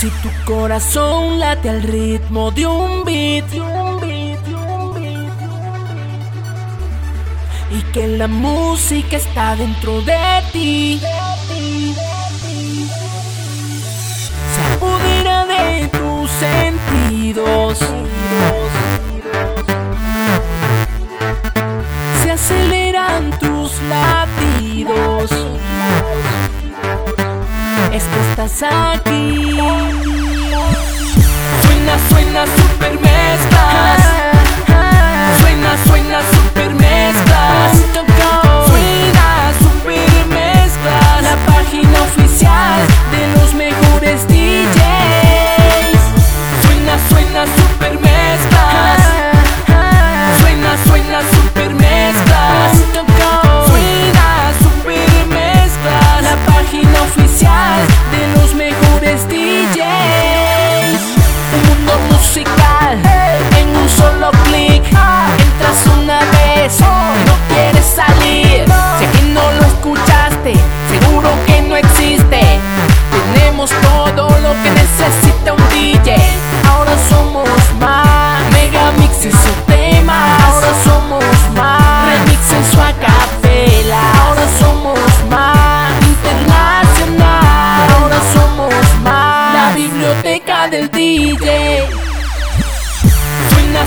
Si tu corazón late al ritmo de un beat, y que la música está dentro de ti, sacudirá de tus sentidos. Se aceleran tus latidos. Es que estás aquí. between us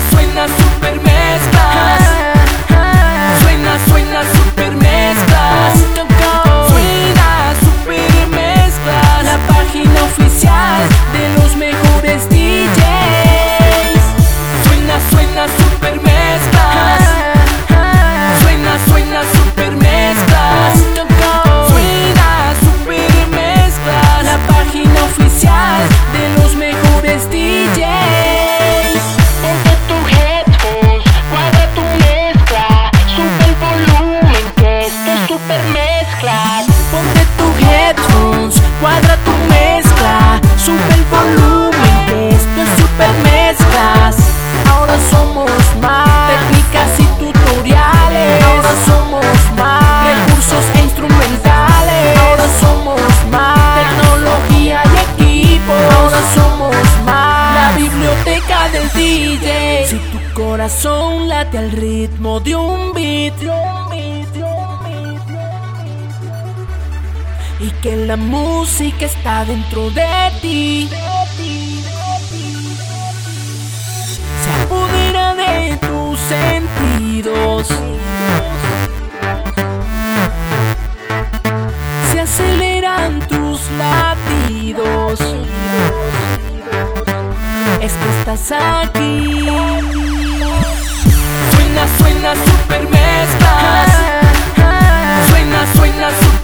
suena, suena Superman. corazón late al ritmo de un beat. Y que la música está dentro de ti. Se apodera de tus sentidos. Se aceleran tus latidos. Es que estás aquí suena, suena super mezclas. Suena, suena super